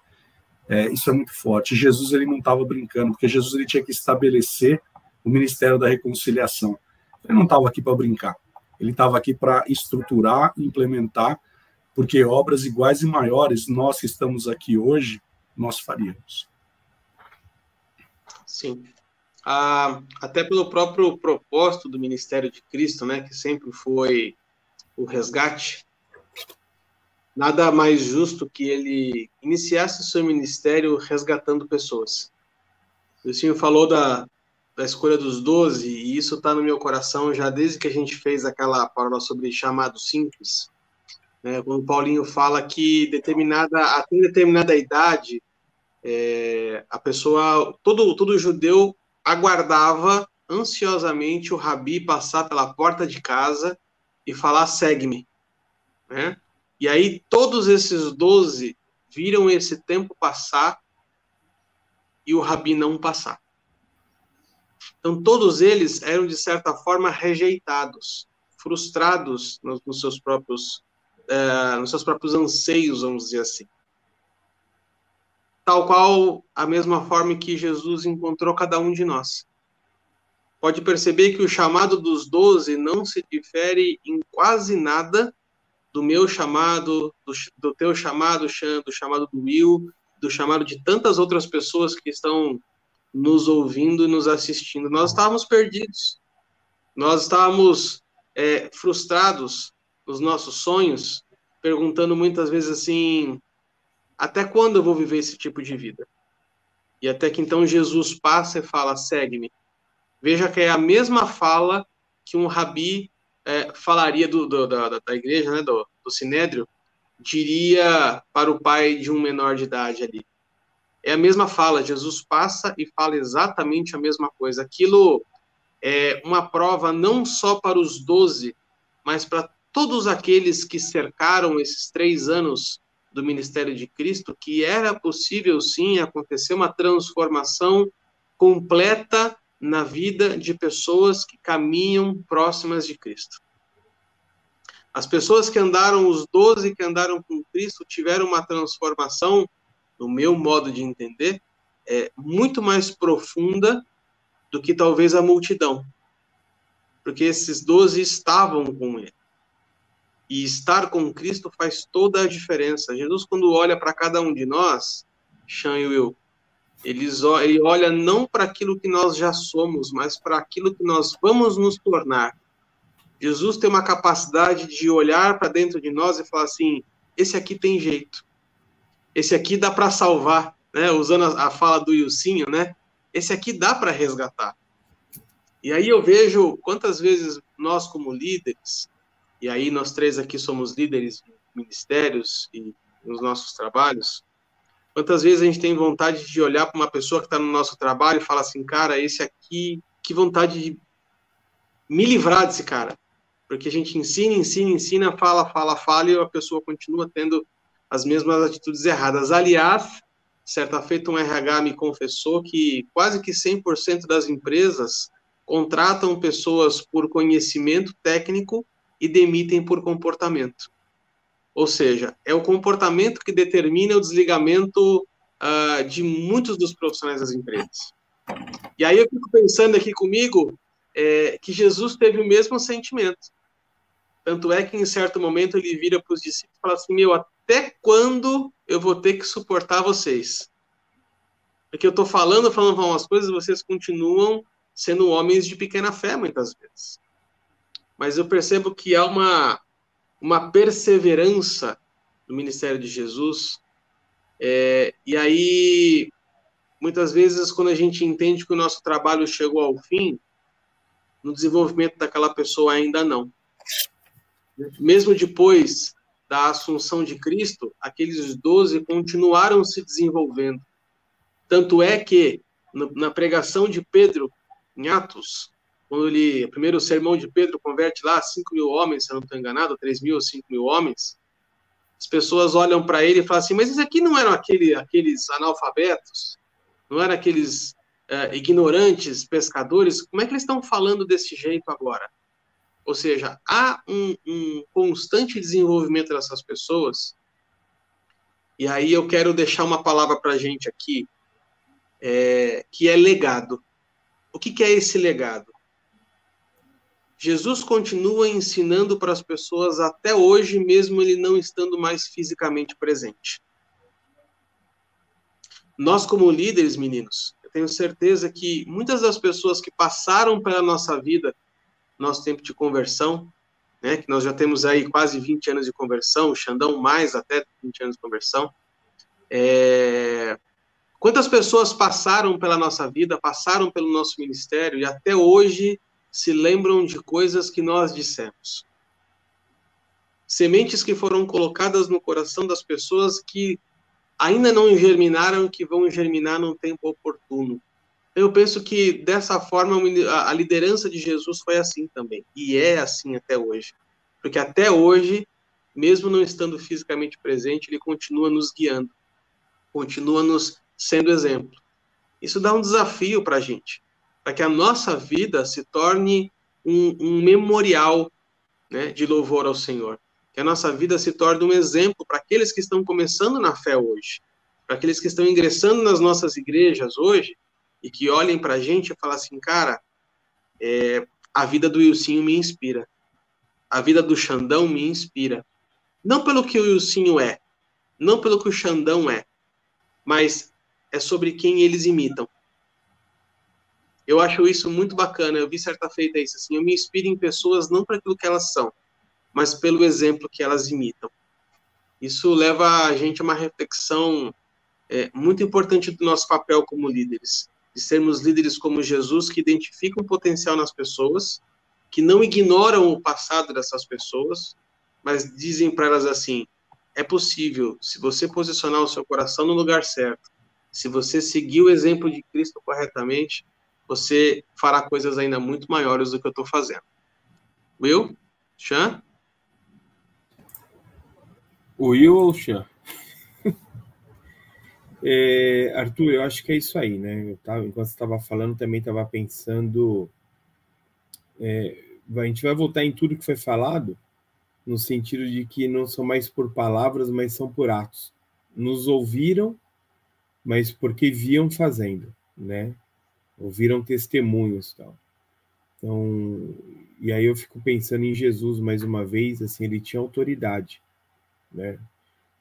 É, isso é muito forte. Jesus ele não estava brincando, porque Jesus ele tinha que estabelecer o ministério da reconciliação. Ele não estava aqui para brincar. Ele estava aqui para estruturar, implementar, porque obras iguais e maiores, nós que estamos aqui hoje, nós faríamos. Sim. Ah, até pelo próprio propósito do ministério de Cristo, né, que sempre foi o resgate, nada mais justo que ele iniciasse seu ministério resgatando pessoas. O senhor falou da, da escolha dos doze, e isso está no meu coração já desde que a gente fez aquela palavra sobre chamado simples. Né, quando Paulinho fala que determinada, até determinada idade, é, a pessoa, todo, todo judeu aguardava ansiosamente o rabi passar pela porta de casa e falar: segue-me. Né? E aí todos esses doze viram esse tempo passar e o Rabi não passar. Então todos eles eram de certa forma rejeitados, frustrados nos, nos seus próprios uh, nos seus próprios anseios, vamos dizer assim. Tal qual a mesma forma que Jesus encontrou cada um de nós. Pode perceber que o chamado dos doze não se difere em quase nada do meu chamado, do, do teu chamado, Xan, do chamado do Will, do chamado de tantas outras pessoas que estão nos ouvindo e nos assistindo. Nós estávamos perdidos. Nós estávamos é, frustrados nos nossos sonhos, perguntando muitas vezes assim: até quando eu vou viver esse tipo de vida? E até que então Jesus passa e fala: segue-me. Veja que é a mesma fala que um rabi é, falaria do, do, da, da igreja, né, do, do Sinédrio, diria para o pai de um menor de idade ali. É a mesma fala, Jesus passa e fala exatamente a mesma coisa. Aquilo é uma prova não só para os doze, mas para todos aqueles que cercaram esses três anos do ministério de Cristo, que era possível sim acontecer uma transformação completa na vida de pessoas que caminham próximas de Cristo. As pessoas que andaram, os doze que andaram com Cristo, tiveram uma transformação, no meu modo de entender, é, muito mais profunda do que talvez a multidão. Porque esses doze estavam com ele. E estar com Cristo faz toda a diferença. Jesus, quando olha para cada um de nós, Sean e Will, ele olha não para aquilo que nós já somos, mas para aquilo que nós vamos nos tornar. Jesus tem uma capacidade de olhar para dentro de nós e falar assim: esse aqui tem jeito, esse aqui dá para salvar, né? Usando a, fala do Ilcinho, né? Esse aqui dá para resgatar. E aí eu vejo quantas vezes nós, como líderes, e aí nós três aqui somos líderes de ministérios e nos nossos trabalhos, Quantas vezes a gente tem vontade de olhar para uma pessoa que está no nosso trabalho e falar assim, cara, esse aqui, que vontade de me livrar desse cara. Porque a gente ensina, ensina, ensina, fala, fala, fala, e a pessoa continua tendo as mesmas atitudes erradas. Aliás, certa feita um RH me confessou que quase que 100% das empresas contratam pessoas por conhecimento técnico e demitem por comportamento. Ou seja, é o comportamento que determina o desligamento uh, de muitos dos profissionais das empresas. E aí eu fico pensando aqui comigo é, que Jesus teve o mesmo sentimento. Tanto é que em certo momento ele vira para os discípulos e fala assim: Meu, até quando eu vou ter que suportar vocês? Porque eu estou falando, falando umas coisas, vocês continuam sendo homens de pequena fé muitas vezes. Mas eu percebo que há uma uma perseverança no ministério de Jesus. É, e aí, muitas vezes, quando a gente entende que o nosso trabalho chegou ao fim, no desenvolvimento daquela pessoa ainda não. Mesmo depois da assunção de Cristo, aqueles doze continuaram se desenvolvendo. Tanto é que, na pregação de Pedro, em Atos, quando ele, primeiro sermão de Pedro converte lá 5 mil homens, se eu não estou enganado, 3 mil ou 5 mil homens, as pessoas olham para ele e falam assim: mas isso aqui não eram aquele, aqueles analfabetos? Não eram aqueles uh, ignorantes pescadores? Como é que eles estão falando desse jeito agora? Ou seja, há um, um constante desenvolvimento dessas pessoas. E aí eu quero deixar uma palavra para a gente aqui, é, que é legado. O que, que é esse legado? Jesus continua ensinando para as pessoas até hoje, mesmo ele não estando mais fisicamente presente. Nós, como líderes, meninos, eu tenho certeza que muitas das pessoas que passaram pela nossa vida nosso tempo de conversão, né, que nós já temos aí quase 20 anos de conversão, o Xandão mais até 20 anos de conversão. É... Quantas pessoas passaram pela nossa vida, passaram pelo nosso ministério e até hoje se lembram de coisas que nós dissemos? Sementes que foram colocadas no coração das pessoas que ainda não germinaram, que vão germinar num tempo oportuno. Eu penso que dessa forma a liderança de Jesus foi assim também, e é assim até hoje. Porque até hoje, mesmo não estando fisicamente presente, ele continua nos guiando, continua nos sendo exemplo. Isso dá um desafio para a gente, para que a nossa vida se torne um, um memorial né, de louvor ao Senhor. Que a nossa vida se torne um exemplo para aqueles que estão começando na fé hoje, para aqueles que estão ingressando nas nossas igrejas hoje, e que olhem para a gente e falem assim, cara, é, a vida do Wilsinho me inspira. A vida do Xandão me inspira. Não pelo que o Wilsinho é, não pelo que o Xandão é, mas é sobre quem eles imitam. Eu acho isso muito bacana. Eu vi certa feita isso assim. Eu me inspiro em pessoas não para aquilo que elas são, mas pelo exemplo que elas imitam. Isso leva a gente a uma reflexão é, muito importante do nosso papel como líderes de sermos líderes como Jesus, que identificam o potencial nas pessoas, que não ignoram o passado dessas pessoas, mas dizem para elas assim: é possível, se você posicionar o seu coração no lugar certo, se você seguir o exemplo de Cristo corretamente, você fará coisas ainda muito maiores do que eu estou fazendo. Will? Chan? Will ou Chan? É, Arthur, eu acho que é isso aí, né? Eu tava, enquanto você estava falando, também estava pensando. É, a gente vai voltar em tudo que foi falado, no sentido de que não são mais por palavras, mas são por atos. Nos ouviram, mas porque viam fazendo, né? Ouviram testemunhos tal. Então, e aí eu fico pensando em Jesus mais uma vez, assim, ele tinha autoridade, né?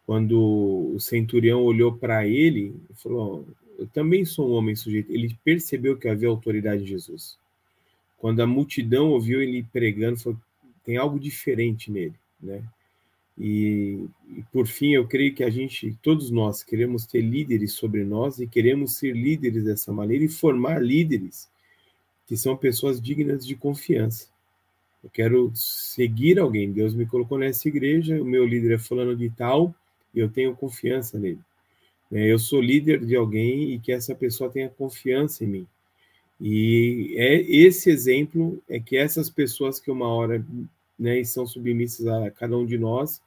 quando o centurião olhou para ele falou: Eu também sou um homem sujeito. Ele percebeu que havia autoridade em Jesus. Quando a multidão ouviu ele pregando, falou: Tem algo diferente nele, né? E, e, por fim, eu creio que a gente, todos nós, queremos ter líderes sobre nós e queremos ser líderes dessa maneira e formar líderes que são pessoas dignas de confiança. Eu quero seguir alguém. Deus me colocou nessa igreja, o meu líder é falando de tal, eu tenho confiança nele. Né? Eu sou líder de alguém e que essa pessoa tenha confiança em mim. E é esse exemplo é que essas pessoas que uma hora né, são submissas a cada um de nós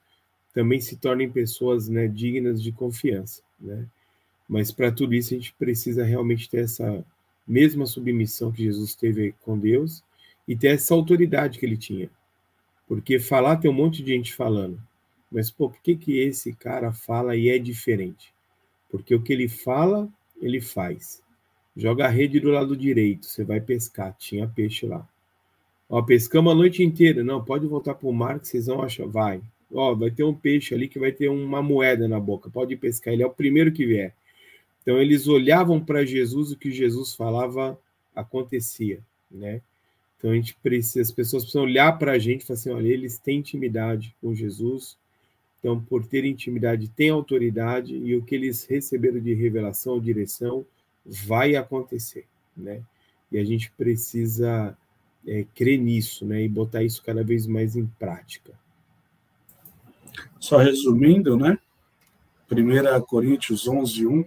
também se tornem pessoas né, dignas de confiança. Né? Mas para tudo isso a gente precisa realmente ter essa mesma submissão que Jesus teve com Deus e ter essa autoridade que ele tinha. Porque falar tem um monte de gente falando, mas, pô, por que, que esse cara fala e é diferente? Porque o que ele fala, ele faz. Joga a rede do lado direito, você vai pescar, tinha peixe lá. Ó, pescamos a noite inteira. Não, pode voltar para o mar que vocês vão achar. Vai. Ó, vai ter um peixe ali que vai ter uma moeda na boca. Pode pescar, ele é o primeiro que vier. Então eles olhavam para Jesus, o que Jesus falava acontecia, né? Então a gente precisa, as pessoas precisam olhar para a gente e falar assim, olha, eles têm intimidade com Jesus, então, por ter intimidade, tem autoridade e o que eles receberam de revelação ou direção vai acontecer, né? E a gente precisa é, crer nisso, né? E botar isso cada vez mais em prática. Só resumindo, né? 1 Coríntios 11, 1,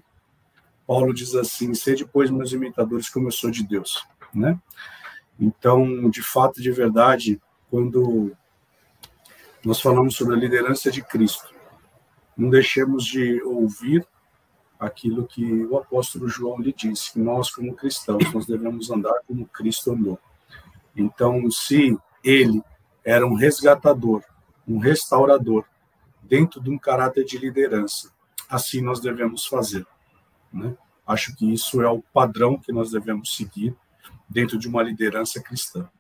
Paulo diz assim: Sede, pois, meus imitadores, como eu sou de Deus, né? Então, de fato, de verdade, quando nós falamos sobre a liderança de Cristo. não deixemos de ouvir aquilo que o apóstolo João lhe disse, que nós, como cristãos, nós devemos andar como Cristo andou. Então, se ele era um resgatador, um restaurador, dentro de um caráter de liderança, assim nós devemos fazer. Né? Acho que isso é o padrão que nós devemos seguir dentro de uma liderança cristã.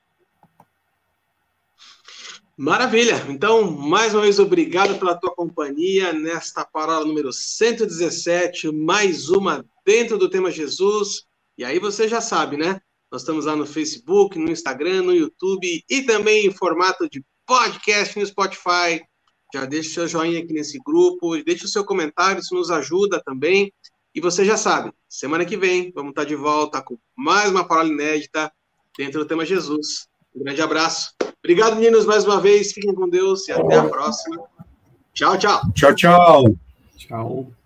Maravilha! Então, mais uma vez, obrigado pela tua companhia nesta parábola número 117, mais uma dentro do tema Jesus. E aí você já sabe, né? Nós estamos lá no Facebook, no Instagram, no YouTube e também em formato de podcast no Spotify. Já deixa o seu joinha aqui nesse grupo, deixa o seu comentário, isso nos ajuda também. E você já sabe, semana que vem vamos estar de volta com mais uma parábola inédita dentro do tema Jesus. Um grande abraço. Obrigado, meninos, mais uma vez. Fiquem com Deus e até a próxima. Tchau, tchau. Tchau, tchau. Tchau.